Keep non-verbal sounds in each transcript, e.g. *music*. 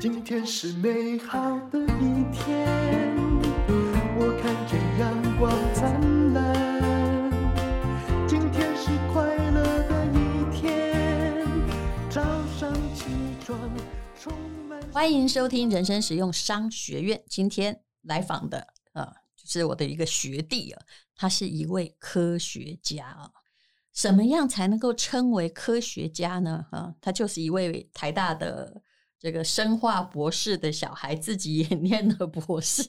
今天是美好的一天，我看见阳光灿烂。今天是快乐的一天，早上起床充满。欢迎收听人生实用商学院。今天来访的啊，就是我的一个学弟啊，他是一位科学家啊。什么样才能够称为科学家呢？啊，他就是一位台大的。这个生化博士的小孩自己也 *laughs* 念了博士。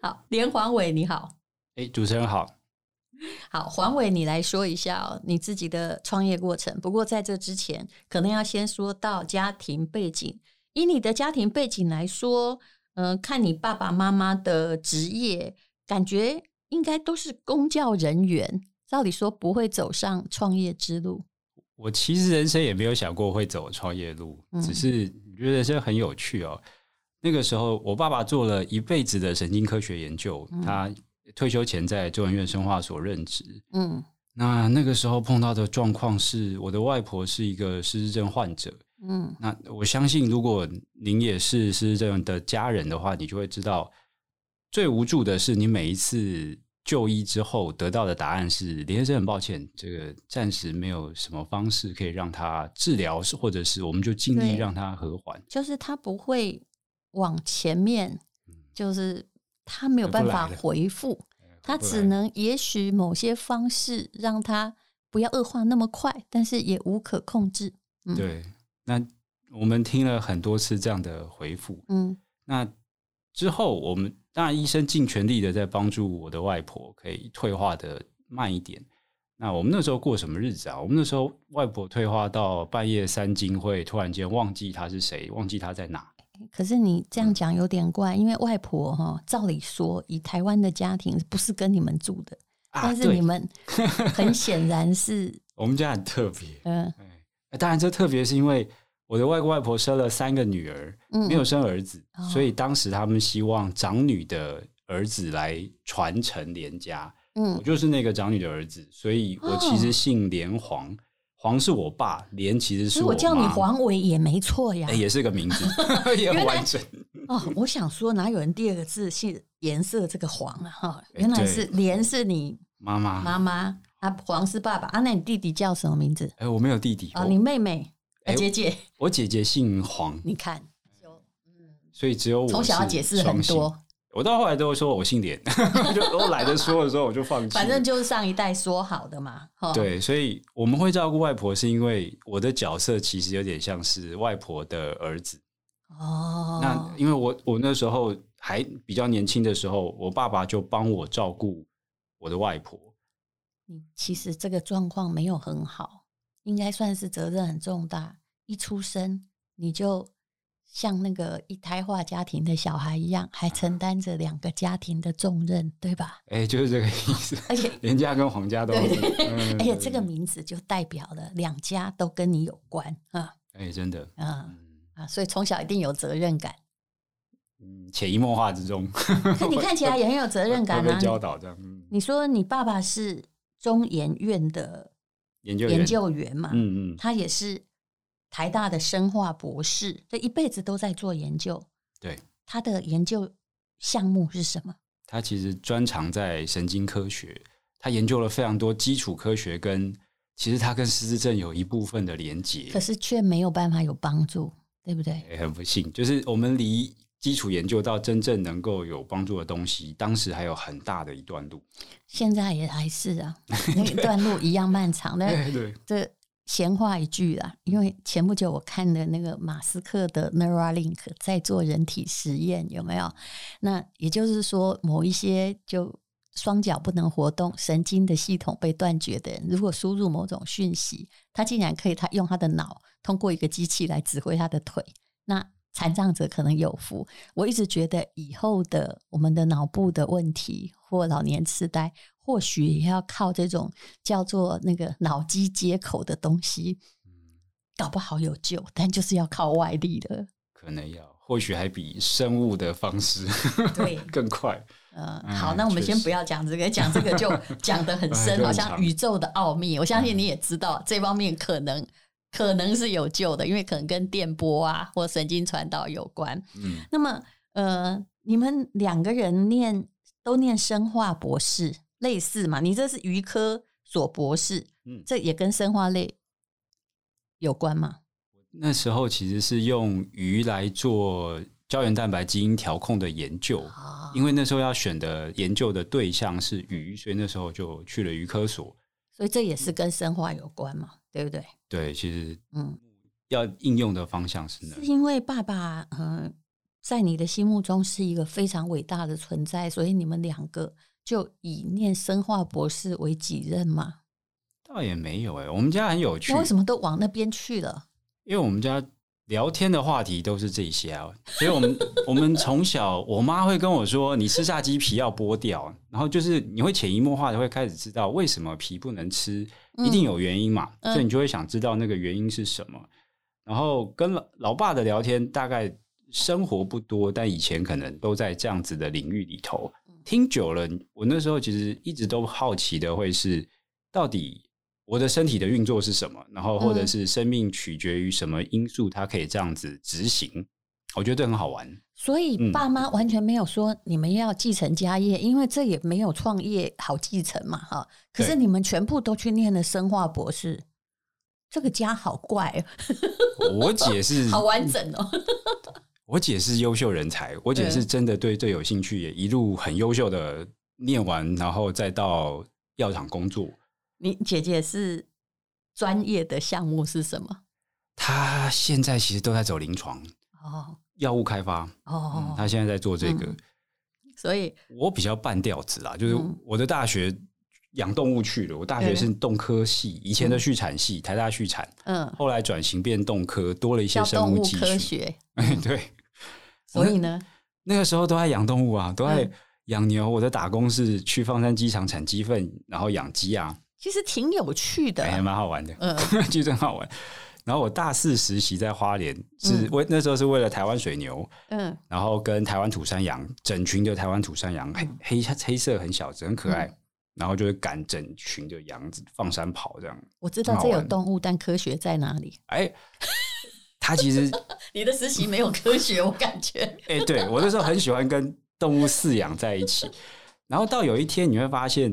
好，连黄伟你好，哎，主持人好，好，黄伟你来说一下哦，你自己的创业过程。不过在这之前，可能要先说到家庭背景。以你的家庭背景来说，嗯、呃，看你爸爸妈妈的职业，感觉应该都是公教人员，照理说不会走上创业之路。我其实人生也没有想过会走创业路，嗯、只是。觉得这很有趣哦。那个时候，我爸爸做了一辈子的神经科学研究。嗯、他退休前在中研院生化所任职。嗯，那那个时候碰到的状况是，我的外婆是一个失智症患者。嗯，那我相信，如果您也是失智症的家人的话，你就会知道，最无助的是你每一次。就医之后得到的答案是：李先生，很抱歉，这个暂时没有什么方式可以让他治疗，或者是我们就尽力让他和缓。就是他不会往前面，就是他没有办法回复，他只能也许某些方式让他不要恶化那么快，但是也无可控制。嗯、对，那我们听了很多次这样的回复，嗯，那之后我们。当然，医生尽全力的在帮助我的外婆，可以退化的慢一点。那我们那时候过什么日子啊？我们那时候外婆退化到半夜三更，会突然间忘记她是谁，忘记她在哪。可是你这样讲有点怪，嗯、因为外婆哈，照理说以台湾的家庭不是跟你们住的，啊、但是你们 *laughs* 很显然是我们家很特别。嗯，当然这特别是因为。我的外公外婆生了三个女儿，嗯、没有生儿子，哦、所以当时他们希望长女的儿子来传承连家。嗯，我就是那个长女的儿子，所以我其实姓连黄，哦、黄是我爸，连其实是我。我叫你黄伟也没错呀，也是个名字，*laughs* 也很完整。哦，我想说哪有人第二个字姓颜色这个黄啊？哈，原来是连是你妈妈妈妈啊，黄是爸爸啊，那你弟弟叫什么名字？哎，我没有弟弟哦，你妹妹。哎，姐姐，我姐姐姓黄，你看，嗯，所以只有我从小要解释很多，我到后来都会说我姓连，*laughs* 就都懒得说的时候我就放弃。反正就是上一代说好的嘛，对，所以我们会照顾外婆，是因为我的角色其实有点像是外婆的儿子哦。那因为我我那时候还比较年轻的时候，我爸爸就帮我照顾我的外婆。你其实这个状况没有很好。应该算是责任很重大，一出生你就像那个一胎化家庭的小孩一样，还承担着两个家庭的重任，对吧？哎、欸，就是这个意思。而且连家跟皇家都，而且这个名字就代表了两家都跟你有关啊。哎、欸，真的，嗯啊，所以从小一定有责任感，嗯，潜移默化之中。那你看起来也很有责任感啊。*laughs* 教导这样，嗯、你说你爸爸是中研院的。研究员，研究员嘛，嗯嗯，他也是台大的生化博士，这一辈子都在做研究。对，他的研究项目是什么？他其实专长在神经科学，他研究了非常多基础科学，跟其实他跟失智症有一部分的连结，可是却没有办法有帮助，对不对？很不幸，就是我们离。基础研究到真正能够有帮助的东西，当时还有很大的一段路。现在也还是啊，*laughs* 那一段路一样漫长。*laughs* 对对，这闲话一句啦，因为前不久我看的那个马斯克的 Neuralink 在做人体实验，有没有？那也就是说，某一些就双脚不能活动、神经的系统被断绝的人，如果输入某种讯息，他竟然可以他用他的脑通过一个机器来指挥他的腿，那。残障者可能有福。我一直觉得以后的我们的脑部的问题或老年痴呆，或许也要靠这种叫做那个脑机接口的东西，搞不好有救，但就是要靠外力的。可能要，或许还比生物的方式对 *laughs* 更快。嗯，好，那我们先不要讲这个，讲这个就讲得很深，*laughs* 好像宇宙的奥秘。我相信你也知道这方面可能。可能是有救的，因为可能跟电波啊或神经传导有关。嗯，那么呃，你们两个人念都念生化博士，类似嘛？你这是鱼科所博士，嗯，这也跟生化类有关吗？那时候其实是用鱼来做胶原蛋白基因调控的研究，哦，因为那时候要选的研究的对象是鱼，所以那时候就去了鱼科所。所以这也是跟生化有关嘛，对不对？对，其实嗯，要应用的方向是那，是因为爸爸嗯、呃，在你的心目中是一个非常伟大的存在，所以你们两个就以念生化博士为己任吗？倒也没有哎、欸，我们家很有趣，为什么都往那边去了？因为我们家。聊天的话题都是这些啊，所以我们 *laughs* 我们从小，我妈会跟我说：“你吃炸鸡皮要剥掉。”然后就是你会潜移默化的会开始知道为什么皮不能吃，一定有原因嘛，嗯、所以你就会想知道那个原因是什么。然后跟老老爸的聊天，大概生活不多，但以前可能都在这样子的领域里头听久了，我那时候其实一直都好奇的会是到底。我的身体的运作是什么？然后或者是生命取决于什么因素？它可以这样子执行，嗯、我觉得这很好玩。所以爸妈完全没有说你们要继承家业，嗯、因为这也没有创业好继承嘛，哈。可是你们全部都去念了生化博士，这个家好怪哦。我姐是 *laughs* 好完整哦。*laughs* 我姐是优秀人才，我姐是真的对这有兴趣，也一路很优秀的念完，然后再到药厂工作。你姐姐是专业的项目是什么？她现在其实都在走临床哦，药物开发哦、嗯，她现在在做这个，嗯、所以。我比较半吊子啦，就是我的大学养动物去了，我大学是动科系，以前的畜产系，台大畜产，嗯，后来转型变动科，多了一些生物技术科学，哎，对，*laughs* 所以呢，那个时候都在养动物啊，都在养牛，我的打工是去放山鸡场产鸡粪，然后养鸡啊。其实挺有趣的，啊，还蛮，欸，好玩的，嗯，*laughs* 其实很好玩。然后我大四实习在花莲，是为，嗯，那时候是为了台湾水牛，嗯，然后跟台湾土山羊，整群的台湾土山羊，嗯，黑黑黑色很小只，很可爱，嗯，然后就会赶整群的羊子放山跑这样。我知道这有动物，但科学在哪里？哎，欸，他其实 *laughs* 你的实习没有科学，我感觉。哎，欸，对，我那时候很喜欢跟动物饲养在一起，然后到有一天你会发现。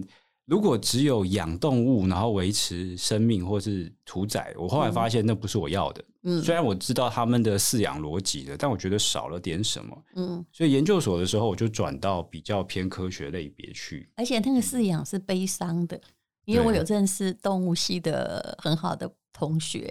如果只有养动物，然后维持生命或是屠宰，我后来发现那不是我要的。嗯，虽然我知道他们的饲养逻辑的，但我觉得少了点什么。嗯，所以研究所的时候，我就转到比较偏科学类别去。而且那个饲养是悲伤的，因为我有认识动物系的很好的同学，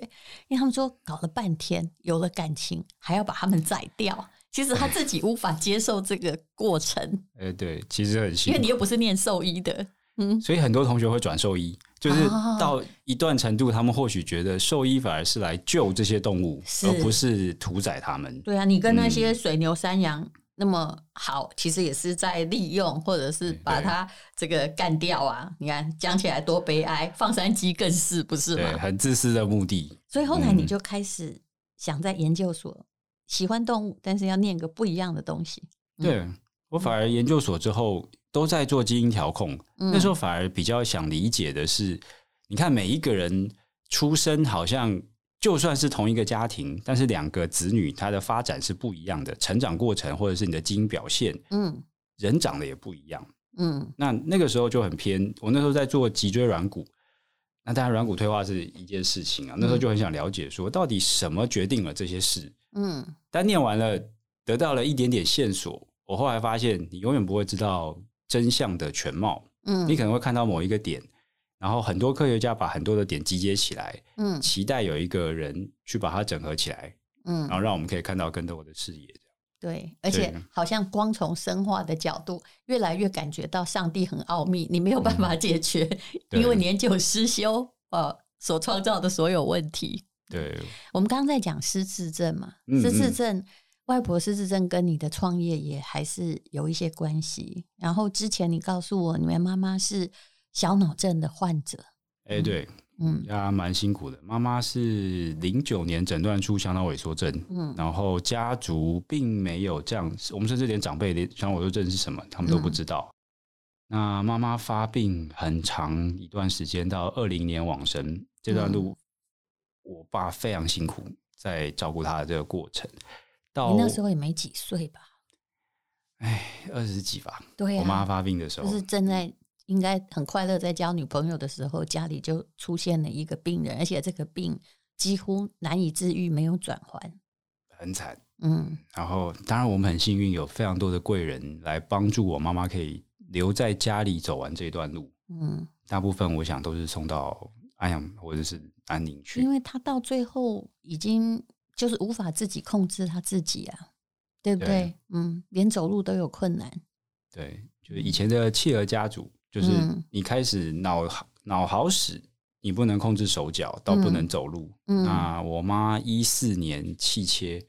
因为他们说搞了半天有了感情，还要把他们宰掉，其实他自己无法接受这个过程。哎，*laughs* 对，其实很辛苦，因为你又不是念兽医的。嗯，所以很多同学会转兽医，就是到一段程度，他们或许觉得兽医反而是来救这些动物，而不是屠宰他们。对啊，你跟那些水牛、山羊那么好，其实也是在利用，或者是把它这个干掉啊。你看讲起来多悲哀，放山鸡更是不是吗？很自私的目的。所以后来你就开始想在研究所喜欢动物，但是要念个不一样的东西。对，我反而研究所之后。都在做基因调控，那时候反而比较想理解的是，嗯、你看每一个人出生好像就算是同一个家庭，但是两个子女他的发展是不一样的，成长过程或者是你的基因表现，嗯，人长得也不一样，嗯，那那个时候就很偏。我那时候在做脊椎软骨，那当然软骨退化是一件事情啊，那时候就很想了解说，到底什么决定了这些事？嗯，但念完了得到了一点点线索，我后来发现你永远不会知道。真相的全貌，嗯，你可能会看到某一个点，然后很多科学家把很多的点集结起来，嗯，期待有一个人去把它整合起来，嗯，然后让我们可以看到更多的视野。对，而且好像光从生化的角度，越来越感觉到上帝很奥秘，你没有办法解决，*laughs* 嗯、因为年久失修，呃，所创造的所有问题。对，我们刚刚在讲失智症嘛，失智症。外婆失智症跟你的创业也还是有一些关系。然后之前你告诉我，你们妈妈是小脑症的患者。哎、欸，对，嗯，家蛮辛苦的。妈妈是零九年诊断出小脑萎缩症，嗯，然后家族并没有这样，我们甚至连长辈连小脑萎缩症是什么，他们都不知道。嗯、那妈妈发病很长一段时间，到二零年往生这段路。我爸非常辛苦在照顾她的这个过程。到你那时候也没几岁吧？哎，二十几吧。对啊，我妈发病的时候，就是正在应该很快乐在交女朋友的时候，家里就出现了一个病人，而且这个病几乎难以治愈，没有转圜，很惨。嗯，然后当然我们很幸运，有非常多的贵人来帮助我妈妈，可以留在家里走完这段路。嗯，大部分我想都是送到安阳或者是安宁去，因为他到最后已经就是无法自己控制他自己啊，对不对？对嗯，连走路都有困难。对，就是以前的企鹅家族，就是你开始脑脑好使，你不能控制手脚，到不能走路。嗯，那我妈一四年气切。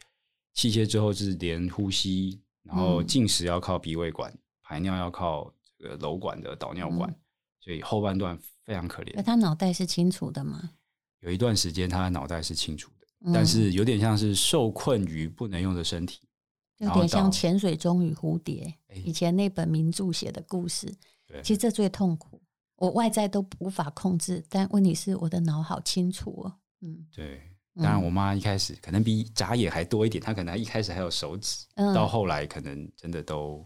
气切之后是连呼吸，然后进食要靠鼻胃管，嗯、排尿要靠这个瘘管的导尿管，嗯、所以后半段非常可怜。那他脑袋是清楚的吗？有一段时间他的脑袋是清楚的，嗯、但是有点像是受困于不能用的身体，有点像潜水钟与蝴蝶。以前那本名著写的故事，对其实这最痛苦。我外在都无法控制，但问题是我的脑好清楚哦。嗯，对。当然，我妈一开始可能比眨眼还多一点，她可能一开始还有手指，嗯、到后来可能真的都，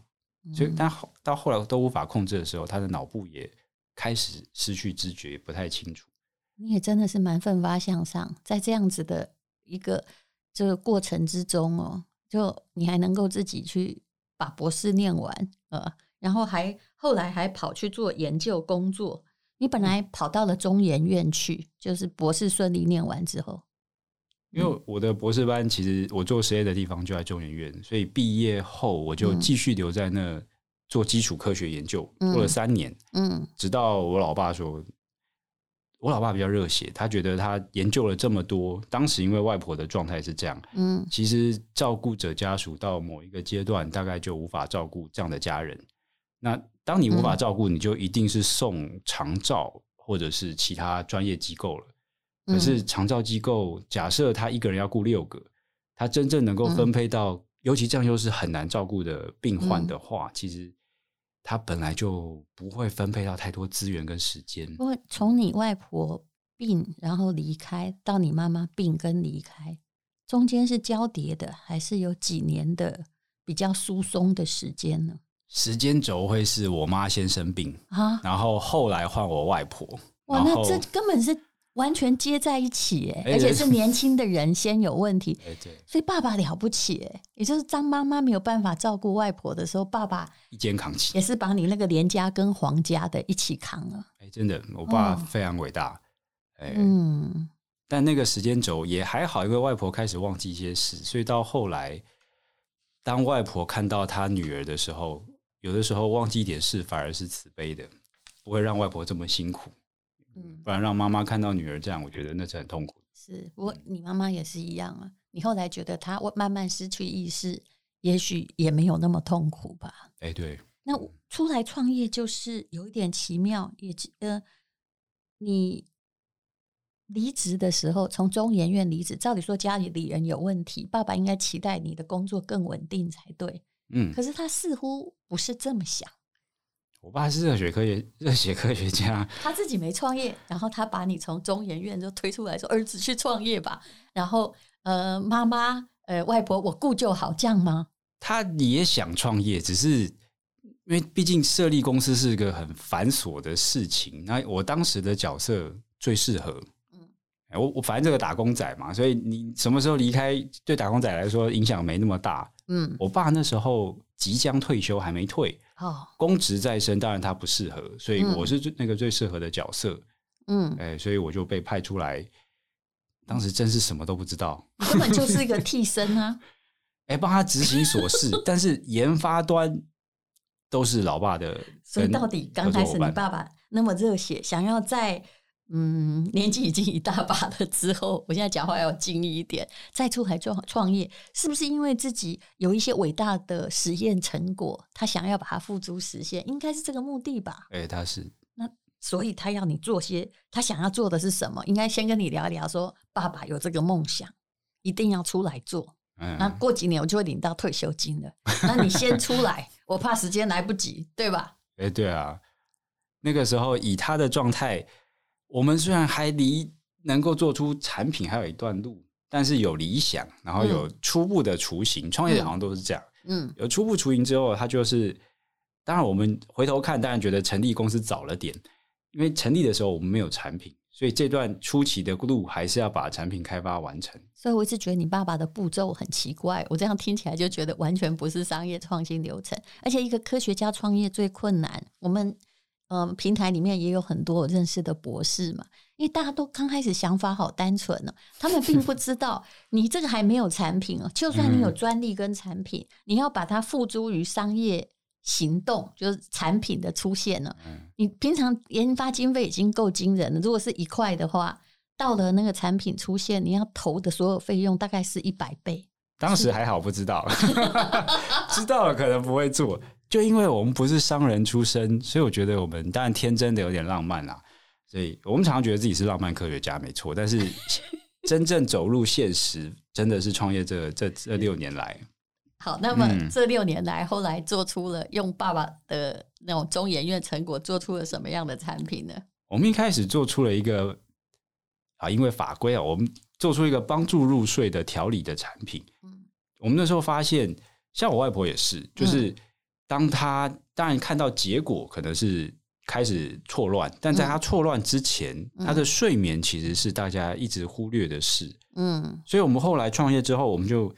所以但后到后来都无法控制的时候，她的脑部也开始失去知觉，不太清楚。你也真的是蛮奋发向上，在这样子的一个这个过程之中哦，就你还能够自己去把博士念完，呃，然后还后来还跑去做研究工作。你本来跑到了中研院去，就是博士顺利念完之后。因为我的博士班其实我做实验的地方就在中研院，所以毕业后我就继续留在那做基础科学研究，做了三年。嗯，直到我老爸说，我老爸比较热血，他觉得他研究了这么多，当时因为外婆的状态是这样，嗯，其实照顾者家属到某一个阶段，大概就无法照顾这样的家人。那当你无法照顾，你就一定是送长照或者是其他专业机构了。可是长照机构，假设他一个人要顾六个，他真正能够分配到，嗯、尤其这样又是很难照顾的病患的话，嗯、其实他本来就不会分配到太多资源跟时间。因为从你外婆病然后离开到你妈妈病跟离开，中间是交叠的，还是有几年的比较疏松的时间呢？时间轴会是我妈先生病啊，然后后来换我外婆。哇，那这根本是。完全接在一起，哎，而且是年轻的人先有问题，对 *laughs* 对，所以爸爸了不起，哎，也就是当妈妈没有办法照顾外婆的时候，爸爸一肩扛起，也是把你那个连家跟黄家的一起扛了。哎，真的，我爸非常伟大，哎，嗯，但那个时间轴也还好，因为外婆开始忘记一些事，所以到后来，当外婆看到她女儿的时候，有的时候忘记一点事，反而是慈悲的，不会让外婆这么辛苦。嗯，不然让妈妈看到女儿这样，我觉得那是很痛苦。是，不过你妈妈也是一样啊。你后来觉得她慢慢失去意识，也许也没有那么痛苦吧？哎、欸，对。那出来创业就是有一点奇妙，也呃，你离职的时候从中研院离职，照理说家里里人有问题，爸爸应该期待你的工作更稳定才对。嗯，可是他似乎不是这么想。我爸是热血科学热血科学家，他自己没创业，然后他把你从中研院就推出来说：“儿子去创业吧。”然后呃，妈妈呃，外婆我顾就好，这样吗？他也想创业，只是因为毕竟设立公司是一个很繁琐的事情。那我当时的角色最适合，嗯，我我反正这个打工仔嘛，所以你什么时候离开，对打工仔来说影响没那么大。嗯，我爸那时候即将退休，还没退。哦，公职在身，当然他不适合，所以我是最那个最适合的角色。嗯，哎，所以我就被派出来。当时真是什么都不知道，根本就 *laughs* 是一个替身啊！哎，帮他执行琐事，但是研发端都是老爸的。所以到底刚开始你爸爸那么热血，想要在。嗯，年纪已经一大把了之后，我现在讲话要敬意一点。再出来创创业，是不是因为自己有一些伟大的实验成果，他想要把它付诸实现？应该是这个目的吧？哎、欸，他是。那所以他要你做些，他想要做的是什么？应该先跟你聊一聊说，说爸爸有这个梦想，一定要出来做。嗯，那过几年我就会领到退休金了。*laughs* 那你先出来，我怕时间来不及，对吧？哎、欸，对啊，那个时候以他的状态。我们虽然还离能够做出产品还有一段路，但是有理想，然后有初步的雏形，创、嗯、业好像都是这样。嗯，有初步雏形之后，他就是，当然我们回头看，当然觉得成立公司早了点，因为成立的时候我们没有产品，所以这段初期的路还是要把产品开发完成。所以我一直觉得你爸爸的步骤很奇怪，我这样听起来就觉得完全不是商业创新流程，而且一个科学家创业最困难，我们。嗯，平台里面也有很多我认识的博士嘛，因为大家都刚开始想法好单纯呢，他们并不知道 *laughs* 你这个还没有产品哦，就算你有专利跟产品，你要把它付诸于商业行动，就是产品的出现了。你平常研发经费已经够惊人了，如果是一块的话，到了那个产品出现，你要投的所有费用大概是一百倍。当时还好不知道，*laughs* 知道了可能不会做。就因为我们不是商人出身，所以我觉得我们当然天真的有点浪漫啦。所以我们常常觉得自己是浪漫科学家，没错。但是 *laughs* 真正走入现实，真的是创业这这这六年来。好，那么这六年来，后来做出了用爸爸的那种中研院成果，做出了什么样的产品呢？我们一开始做出了一个啊，因为法规啊，我们做出一个帮助入睡的调理的产品。嗯，我们那时候发现，像我外婆也是，就是。嗯当他当然看到结果可能是开始错乱，但在他错乱之前，嗯、他的睡眠其实是大家一直忽略的事。嗯，所以我们后来创业之后，我们就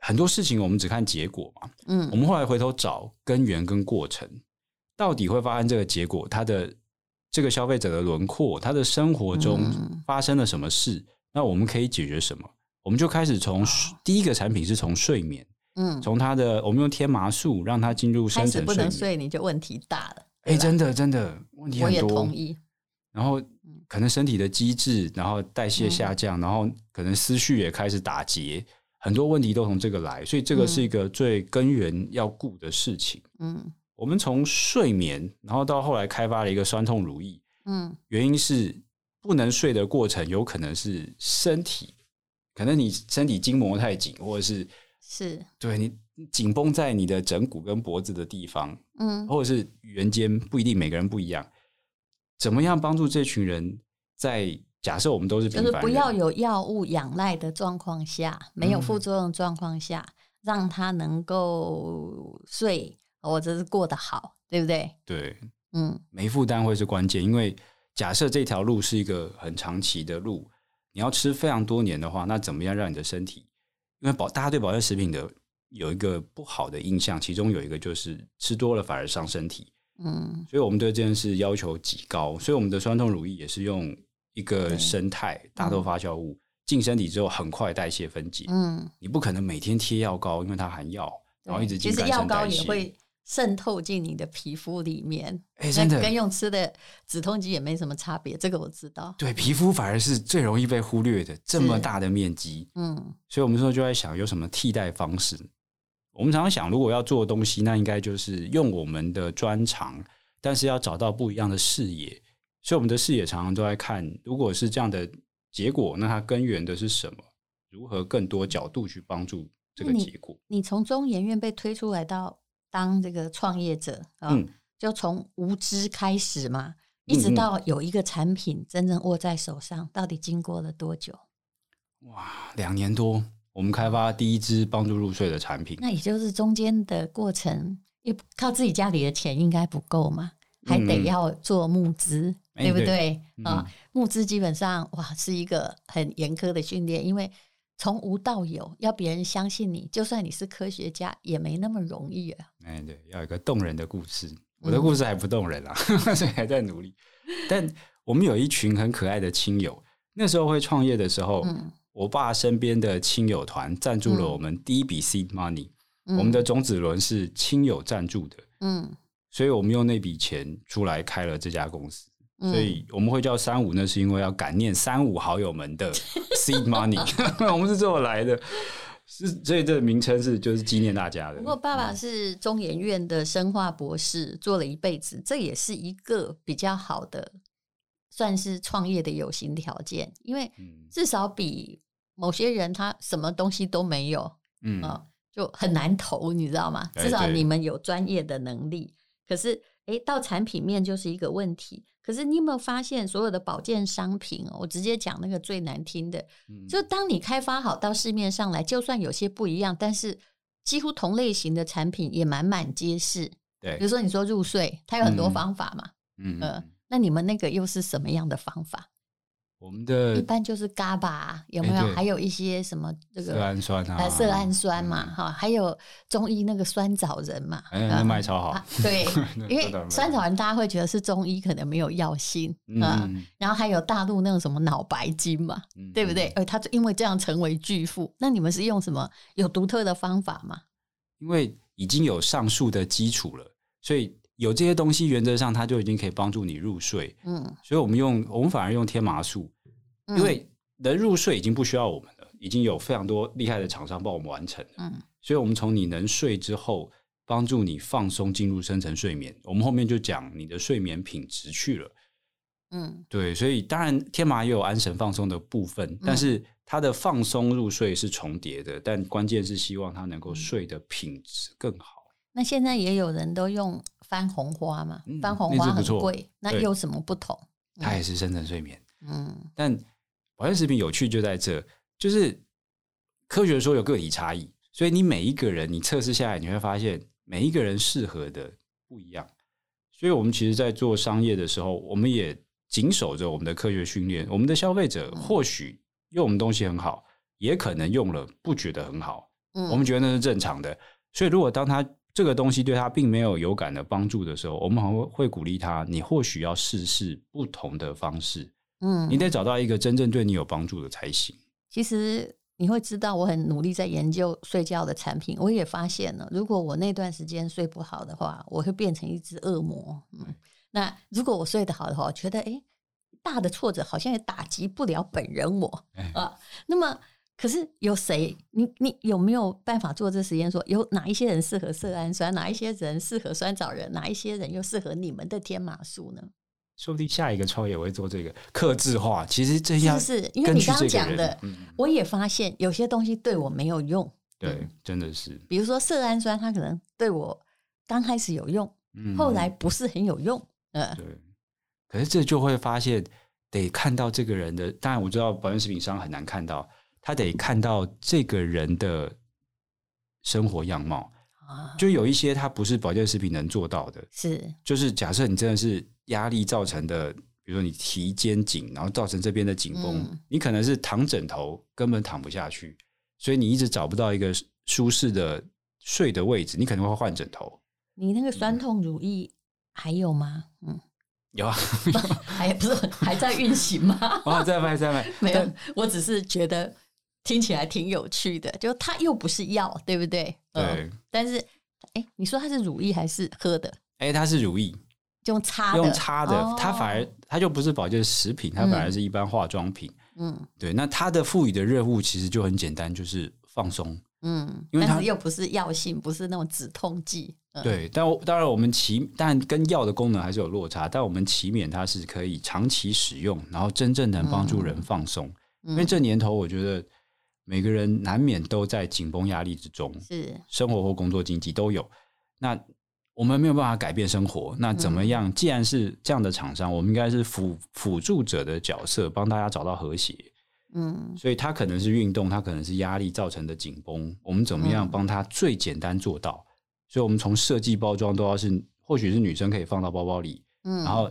很多事情我们只看结果嘛。嗯，我们后来回头找根源跟过程，到底会发生这个结果，他的这个消费者的轮廓，他的生活中发生了什么事？嗯、那我们可以解决什么？我们就开始从第一个产品是从睡眠。嗯，从他的我们用天麻素让他进入深层睡眠，不能睡你就问题大了。哎、欸，真的真的问题很多。我也同意。然后可能身体的机制，然后代谢下降，嗯、然后可能思绪也开始打结，很多问题都从这个来，所以这个是一个最根源要顾的事情。嗯，我们从睡眠，然后到后来开发了一个酸痛如意。嗯，原因是不能睡的过程，有可能是身体，可能你身体筋膜太紧，或者是。是对你紧绷在你的枕骨跟脖子的地方，嗯，或者是圆肩，不一定每个人不一样。怎么样帮助这群人在假设我们都是就是不要有药物仰赖的状况下，没有副作用状况下，嗯、让他能够睡或者是过得好，对不对？对，嗯，没负担会是关键，因为假设这条路是一个很长期的路，你要吃非常多年的话，那怎么样让你的身体？因为保大家对保健食品的有一个不好的印象，其中有一个就是吃多了反而伤身体。嗯，所以我们对这件事要求极高，所以我们的酸痛乳液也是用一个生态大豆发酵物进身体之后很快代谢分解。嗯，你不可能每天贴药膏，因为它含药，然后一直进新陈代谢。其实药膏也会。渗透进你的皮肤里面，哎、欸，真的跟用吃的止痛剂也没什么差别，这个我知道。对，皮肤反而是最容易被忽略的，这么大的面积，嗯，所以我们说就在想有什么替代方式。我们常常想，如果要做东西，那应该就是用我们的专长，但是要找到不一样的视野。所以我们的视野常常都在看，如果是这样的结果，那它根源的是什么？如何更多角度去帮助这个结果？你从中研院被推出来到。当这个创业者啊，嗯、就从无知开始嘛，一直到有一个产品真正握在手上，到底经过了多久？哇，两年多，我们开发第一支帮助入睡的产品。那也就是中间的过程，也靠自己家里的钱应该不够嘛，还得要做募资，嗯、对不对？对啊，募资基本上哇是一个很严苛的训练，因为。从无到有，要别人相信你，就算你是科学家，也没那么容易啊。哎，对，要有一个动人的故事。我的故事还不动人啊，嗯、*laughs* 所以还在努力。但我们有一群很可爱的亲友。那时候会创业的时候，嗯、我爸身边的亲友团赞助了我们第一笔 seed money。嗯、我们的种子轮是亲友赞助的，嗯，所以我们用那笔钱出来开了这家公司。所以我们会叫三五，那是因为要感念三五好友们的 *laughs* seed money，*laughs* 我们是这么来的，是所以这个名称是就是纪念大家的。不过爸爸是中研院的生化博士，做了一辈子，这也是一个比较好的，算是创业的有形条件，因为至少比某些人他什么东西都没有，嗯啊，就很难投，你知道吗？至少你们有专业的能力，可是。诶，到产品面就是一个问题。可是你有没有发现，所有的保健商品哦，我直接讲那个最难听的，就当你开发好到市面上来，就算有些不一样，但是几乎同类型的产品也满满皆是。对，比如说你说入睡，它有很多方法嘛，嗯，呃，那你们那个又是什么样的方法？我们的一般就是嘎巴，有没有？还有一些什么这个色氨酸啊，色氨酸嘛，哈，还有中医那个酸枣仁嘛，那卖超好。对，*laughs* 因为酸枣仁大家会觉得是中医，可能没有药性啊。然后还有大陆那种什么脑白金嘛，对不对？呃，他因为这样成为巨富。那你们是用什么有独特的方法吗？因为已经有上述的基础了，所以有这些东西，原则上它就已经可以帮助你入睡。嗯，所以我们用我们反而用天麻素。因为能入睡已经不需要我们了，已经有非常多厉害的厂商帮我们完成了。嗯，所以我们从你能睡之后，帮助你放松进入深层睡眠。我们后面就讲你的睡眠品质去了。嗯，对，所以当然天麻也有安神放松的部分，但是它的放松入睡是重叠的，但关键是希望它能够睡的品质更好。那现在也有人都用番红花嘛？番红花很贵，那有什么不同？它也是深层睡眠。嗯，但保健食品有趣就在这，就是科学说有个体差异，所以你每一个人你测试下来，你会发现每一个人适合的不一样。所以我们其实，在做商业的时候，我们也谨守着我们的科学训练。我们的消费者或许用我们东西很好，也可能用了不觉得很好，我们觉得那是正常的。所以，如果当他这个东西对他并没有有感的帮助的时候，我们还会会鼓励他，你或许要试试不同的方式。嗯，你得找到一个真正对你有帮助的才行。其实你会知道，我很努力在研究睡觉的产品。我也发现了，如果我那段时间睡不好的话，我会变成一只恶魔。嗯，那如果我睡得好的话，我觉得诶，大的挫折好像也打击不了本人我啊。那么，可是有谁？你你有没有办法做这实验？说有哪一些人适合色氨酸，哪一些人适合酸枣仁，哪一些人又适合你们的天麻素呢？说不定下一个创业我会做这个克制化。其实这样是是，因为你刚刚讲的，我也发现有些东西对我没有用。对，真的是。比如说色氨酸，它可能对我刚开始有用，后来不是很有用。嗯，对。可是这就会发现，得看到这个人的。当然我知道保健食品商很难看到，他得看到这个人的生活样貌。就有一些它不是保健食品能做到的，是就是假设你真的是压力造成的，比如说你提肩颈，然后造成这边的紧绷，嗯、你可能是躺枕头根本躺不下去，所以你一直找不到一个舒适的睡的位置，你可能会换枕头。你那个酸痛乳液还有吗？嗯，有啊，*laughs* 还不是还在运行吗？啊，在卖在卖，*laughs* 没有，我只是觉得。听起来挺有趣的，就它又不是药，对不对？对。嗯、但是，哎，你说它是乳液还是喝的？哎，它是乳液，用擦的用擦的，哦、它反而它就不是保健食品，它反而是一般化妆品。嗯，对。那它的赋予的任务其实就很简单，就是放松。嗯，因为它又不是药性，不是那种止痛剂。嗯、对，但当然我们期，但跟药的功能还是有落差。但我们期勉它是可以长期使用，然后真正能帮助人放松。嗯、因为这年头，我觉得。每个人难免都在紧绷压力之中，是生活或工作、经济都有。那我们没有办法改变生活，那怎么样？既然是这样的厂商，我们应该是辅辅助者的角色，帮大家找到和谐。嗯，所以他可能是运动，他可能是压力造成的紧绷，我们怎么样帮他最简单做到？所以我们从设计包装都要是，或许是女生可以放到包包里，嗯，然后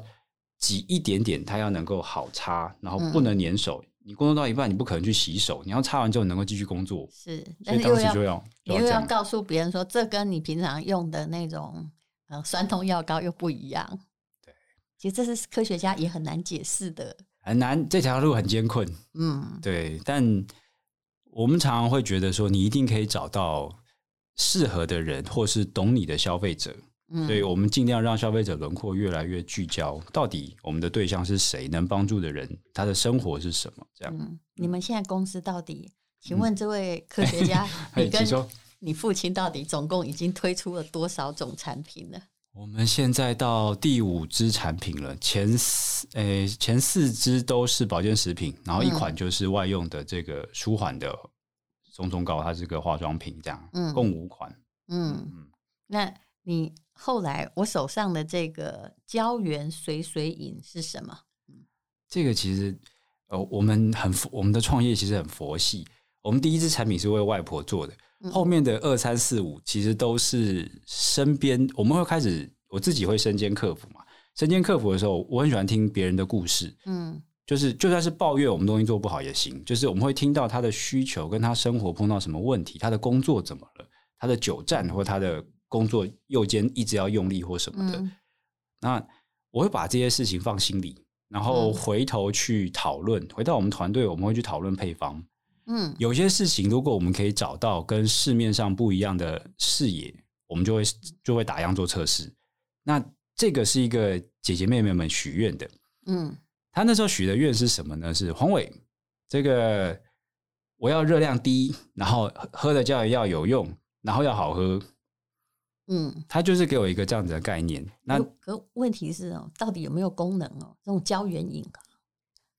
挤一点点，它要能够好擦，然后不能粘手。你工作到一半，你不可能去洗手，你要擦完之后能够继续工作。是，但是当时就要，你又要告诉别人说，这跟你平常用的那种呃酸痛药膏又不一样。对，其实这是科学家也很难解释的，很难，这条路很艰困。嗯，对，但我们常常会觉得说，你一定可以找到适合的人，或是懂你的消费者。所以我们尽量让消费者轮廓越来越聚焦，到底我们的对象是谁？能帮助的人，他的生活是什么？这样。嗯，你们现在公司到底？请问这位科学家，嗯、你跟你父亲到底总共已经推出了多少种产品呢？我们现在到第五支产品了，前四诶、欸、前四支都是保健食品，然后一款就是外用的这个舒缓的松松膏，它是个化妆品，这样，嗯，共五款。嗯，嗯，那你。后来我手上的这个胶原水水饮是什么？这个其实呃，我们很我们的创业其实很佛系。我们第一支产品是为外婆做的，后面的二三四五其实都是身边我们会开始，我自己会身兼客服嘛。身兼客服的时候，我很喜欢听别人的故事，嗯，就是就算是抱怨我们东西做不好也行，就是我们会听到他的需求，跟他生活碰到什么问题，他的工作怎么了，他的久站或他的工作右肩一直要用力或什么的，嗯、那我会把这些事情放心里，然后回头去讨论，回到我们团队，我们会去讨论配方，嗯，有些事情如果我们可以找到跟市面上不一样的视野，我们就会就会打样做测试，那。这个是一个姐姐妹妹们许愿的，嗯，她那时候许的愿是什么呢？是黄伟，这个我要热量低，然后喝的胶原要有用，然后要好喝，嗯，他就是给我一个这样子的概念。那可问题是哦，到底有没有功能哦？这种胶原饮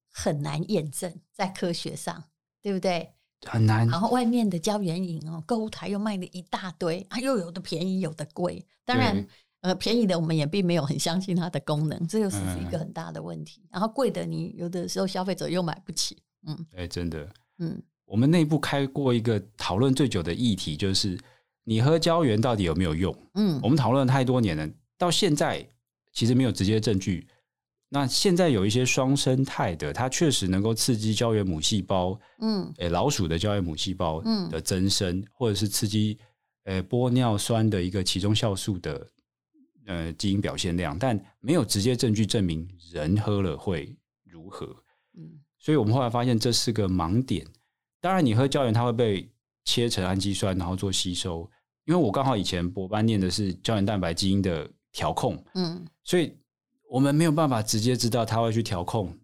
很难验证，在科学上，对不对？很难。然后外面的胶原饮哦，购物台又卖了一大堆，啊，又有的便宜，有的贵，当然。呃，便宜的我们也并没有很相信它的功能，这又是一个很大的问题。嗯、然后贵的，你有的时候消费者又买不起。嗯，哎、欸，真的，嗯，我们内部开过一个讨论最久的议题，就是你喝胶原到底有没有用？嗯，我们讨论太多年了，到现在其实没有直接证据。那现在有一些双生态的，它确实能够刺激胶原母细胞，嗯，诶、欸，老鼠的胶原母细胞的增生，嗯、或者是刺激呃玻尿酸的一个其中酵素的。呃，基因表现量，但没有直接证据证明人喝了会如何。嗯，所以我们后来发现这是个盲点。当然，你喝胶原，它会被切成氨基酸，然后做吸收。因为我刚好以前博班念的是胶原蛋白基因的调控，嗯，所以我们没有办法直接知道它会去调控。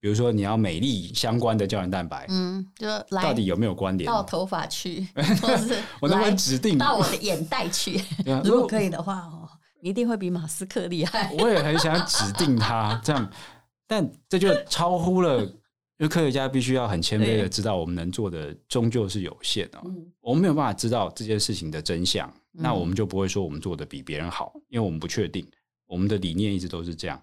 比如说，你要美丽相关的胶原蛋白，嗯，就到底有没有关联？到头发去，*laughs* 或是我能不能指定到我的眼袋去？*laughs* *laughs* 如果可以的话，哦。一定会比马斯克厉害。我也很想指定他这样，但这就超乎了，因为科学家必须要很谦卑的知道，我们能做的终究是有限的。我们没有办法知道这件事情的真相，那我们就不会说我们做的比别人好，因为我们不确定。我们的理念一直都是这样，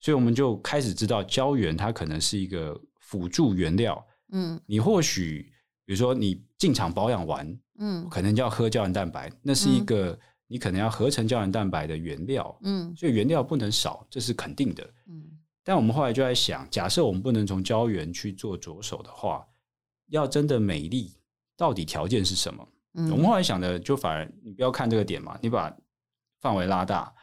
所以我们就开始知道胶原它可能是一个辅助原料。嗯，你或许比如说你进场保养完，嗯，可能就要喝胶原蛋白，那是一个。你可能要合成胶原蛋白的原料，嗯，所以原料不能少，这是肯定的，嗯。但我们后来就在想，假设我们不能从胶原去做着手的话，要真的美丽，到底条件是什么？嗯，我们后来想的就反而，你不要看这个点嘛，你把范围拉大，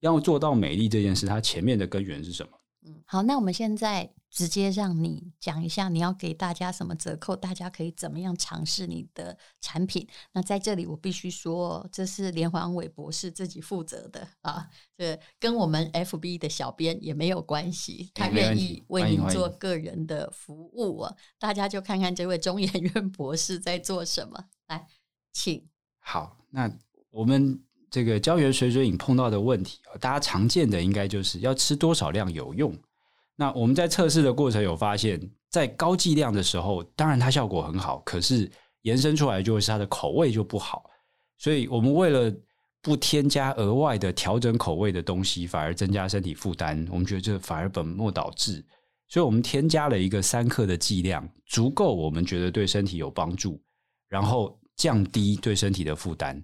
要做到美丽这件事，它前面的根源是什么？嗯，好，那我们现在。直接让你讲一下，你要给大家什么折扣？大家可以怎么样尝试你的产品？那在这里，我必须说，这是连环伟博士自己负责的啊，这跟我们 FB 的小编也没有关系，他愿意为您做个人的服务啊。大家就看看这位中研院博士在做什么。来，请。好，那我们这个胶原水水饮碰到的问题，大家常见的应该就是要吃多少量有用。那我们在测试的过程有发现，在高剂量的时候，当然它效果很好，可是延伸出来就会是它的口味就不好。所以我们为了不添加额外的调整口味的东西，反而增加身体负担，我们觉得这反而本末倒置。所以我们添加了一个三克的剂量，足够我们觉得对身体有帮助，然后降低对身体的负担。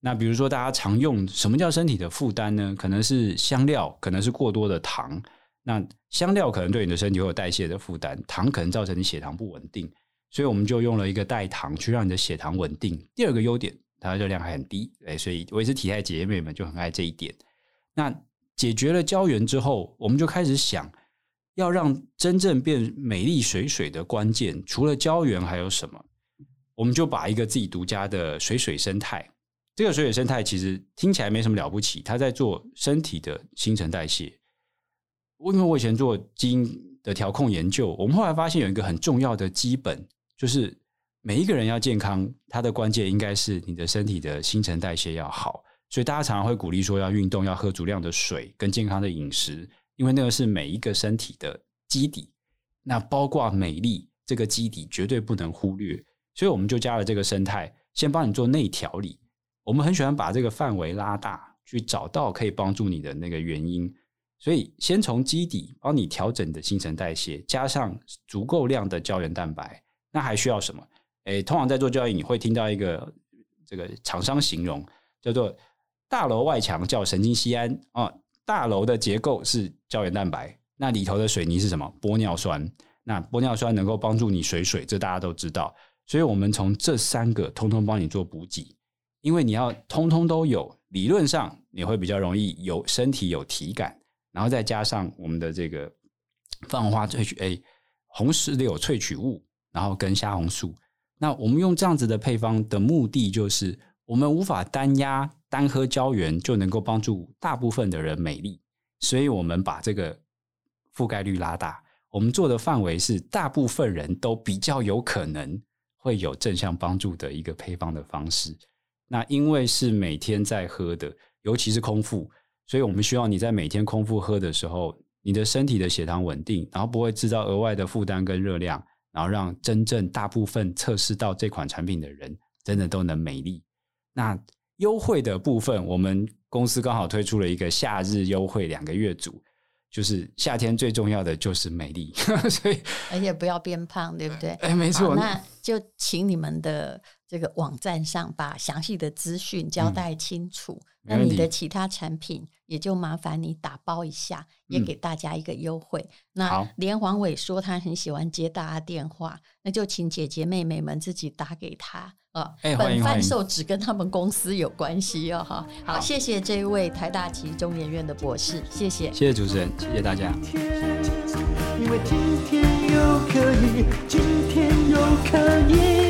那比如说大家常用什么叫身体的负担呢？可能是香料，可能是过多的糖。那香料可能对你的身体会有代谢的负担，糖可能造成你血糖不稳定，所以我们就用了一个代糖去让你的血糖稳定。第二个优点，它的热量还很低，哎，所以维持体态姐姐妹们就很爱这一点。那解决了胶原之后，我们就开始想要让真正变美丽水水的关键，除了胶原还有什么？我们就把一个自己独家的水水生态，这个水水生态其实听起来没什么了不起，它在做身体的新陈代谢。我因为我以前做基因的调控研究，我们后来发现有一个很重要的基本，就是每一个人要健康，它的关键应该是你的身体的新陈代谢要好。所以大家常常会鼓励说要运动，要喝足量的水，跟健康的饮食，因为那个是每一个身体的基底。那包括美丽这个基底绝对不能忽略，所以我们就加了这个生态，先帮你做内调理。我们很喜欢把这个范围拉大。去找到可以帮助你的那个原因。所以，先从基底帮你调整的新陈代谢，加上足够量的胶原蛋白，那还需要什么？诶，通常在做交易，你会听到一个这个厂商形容叫做“大楼外墙叫神经酰胺”啊，大楼的结构是胶原蛋白，那里头的水泥是什么？玻尿酸。那玻尿酸能够帮助你水水，这大家都知道。所以我们从这三个通通帮你做补给，因为你要通通都有，理论上你会比较容易有身体有体感。然后再加上我们的这个番红花萃取 A、红石榴萃取物，然后跟虾红素。那我们用这样子的配方的目的，就是我们无法单压单喝胶原就能够帮助大部分的人美丽，所以我们把这个覆盖率拉大。我们做的范围是大部分人都比较有可能会有正向帮助的一个配方的方式。那因为是每天在喝的，尤其是空腹。所以我们需要你在每天空腹喝的时候，你的身体的血糖稳定，然后不会制造额外的负担跟热量，然后让真正大部分测试到这款产品的人真的都能美丽。那优惠的部分，我们公司刚好推出了一个夏日优惠两个月组，就是夏天最重要的就是美丽，*laughs* 所以而且不要变胖，对不对？哎，没错。那就请你们的这个网站上把详细的资讯交代清楚。嗯那你的其他产品也就麻烦你打包一下，也给大家一个优惠。嗯、那连黄伟说他很喜欢接大家电话，那就请姐姐妹妹们自己打给他啊。欸、本贩售只跟他们公司有关系哦。哈，好，谢谢这一位台大及中研院的博士，谢谢，谢谢主持人，谢谢大家。因为今天又可以，今天又可以。